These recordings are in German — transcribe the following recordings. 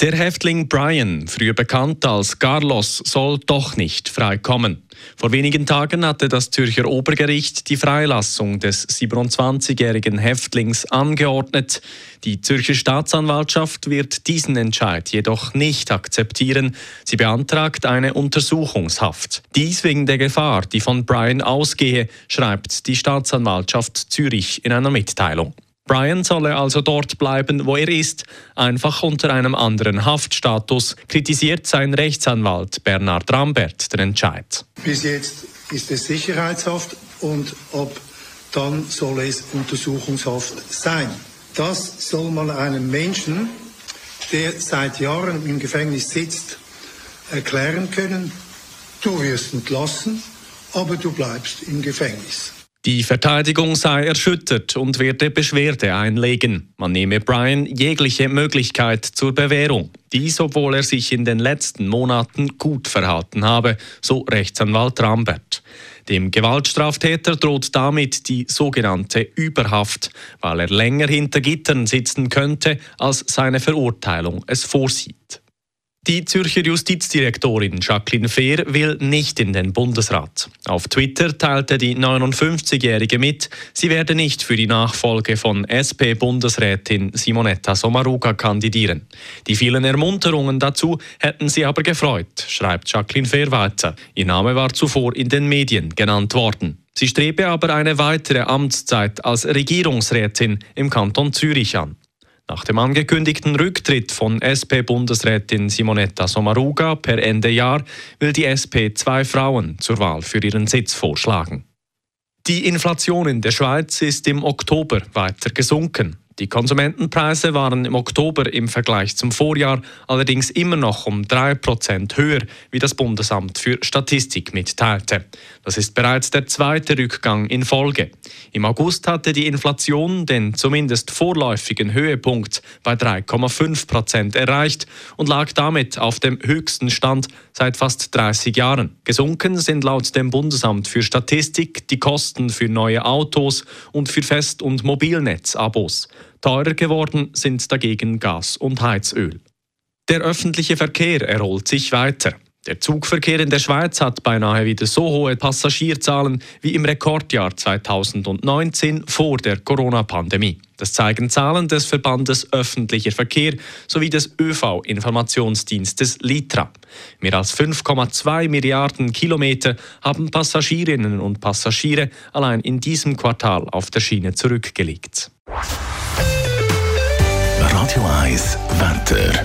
Der Häftling Brian, früher bekannt als Carlos, soll doch nicht freikommen. Vor wenigen Tagen hatte das Zürcher Obergericht die Freilassung des 27-jährigen Häftlings angeordnet. Die Zürcher Staatsanwaltschaft wird diesen Entscheid jedoch nicht akzeptieren. Sie beantragt eine Untersuchungshaft. Dies wegen der Gefahr, die von Brian ausgehe, schreibt die Staatsanwaltschaft Zürich in einer Mitteilung. Brian solle also dort bleiben, wo er ist, einfach unter einem anderen Haftstatus, kritisiert sein Rechtsanwalt Bernhard Rambert den Entscheid. Bis jetzt ist es Sicherheitshaft und ab dann soll es Untersuchungshaft sein. Das soll man einem Menschen, der seit Jahren im Gefängnis sitzt, erklären können. Du wirst entlassen, aber du bleibst im Gefängnis. Die Verteidigung sei erschüttert und werde Beschwerde einlegen. Man nehme Brian jegliche Möglichkeit zur Bewährung. Dies, obwohl er sich in den letzten Monaten gut verhalten habe, so Rechtsanwalt Rambert. Dem Gewaltstraftäter droht damit die sogenannte Überhaft, weil er länger hinter Gittern sitzen könnte, als seine Verurteilung es vorsieht. Die Zürcher Justizdirektorin Jacqueline Fehr will nicht in den Bundesrat. Auf Twitter teilte die 59-Jährige mit, sie werde nicht für die Nachfolge von SP-Bundesrätin Simonetta Sommaruga kandidieren. Die vielen Ermunterungen dazu hätten sie aber gefreut, schreibt Jacqueline Fehr weiter. Ihr Name war zuvor in den Medien genannt worden. Sie strebe aber eine weitere Amtszeit als Regierungsrätin im Kanton Zürich an. Nach dem angekündigten Rücktritt von SP-Bundesrätin Simonetta Sommaruga per Ende Jahr will die SP zwei Frauen zur Wahl für ihren Sitz vorschlagen. Die Inflation in der Schweiz ist im Oktober weiter gesunken. Die Konsumentenpreise waren im Oktober im Vergleich zum Vorjahr allerdings immer noch um 3% höher, wie das Bundesamt für Statistik mitteilte. Das ist bereits der zweite Rückgang in Folge. Im August hatte die Inflation den zumindest vorläufigen Höhepunkt bei 3,5% erreicht und lag damit auf dem höchsten Stand seit fast 30 Jahren. Gesunken sind laut dem Bundesamt für Statistik die Kosten für neue Autos und für Fest- und Mobilnetzabos. Teurer geworden sind dagegen Gas und Heizöl. Der öffentliche Verkehr erholt sich weiter. Der Zugverkehr in der Schweiz hat beinahe wieder so hohe Passagierzahlen wie im Rekordjahr 2019 vor der Corona-Pandemie. Das zeigen Zahlen des Verbandes Öffentlicher Verkehr sowie des ÖV-Informationsdienstes Litra. Mehr als 5,2 Milliarden Kilometer haben Passagierinnen und Passagiere allein in diesem Quartal auf der Schiene zurückgelegt. Radio 1 Wetter.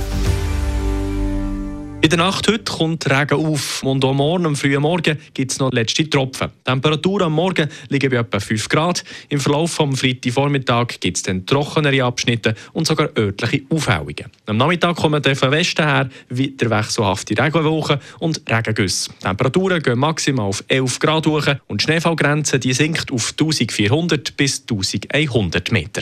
In der Nacht heute kommt Regen auf und am Morgen, am frühen Morgen, gibt es noch letzte Tropfen. Die Temperatur am Morgen liegt bei etwa 5 Grad. Im Verlauf des Freitagvormittag gibt es dann trockenere Abschnitte und sogar örtliche Aufhellungen. Am Nachmittag kommen dann von Westen her wieder wechselhafte Regenwochen und Regengüsse. Die Temperaturen gehen maximal auf 11 Grad hoch und die Schneefallgrenze die sinkt auf 1400 bis 1100 Meter.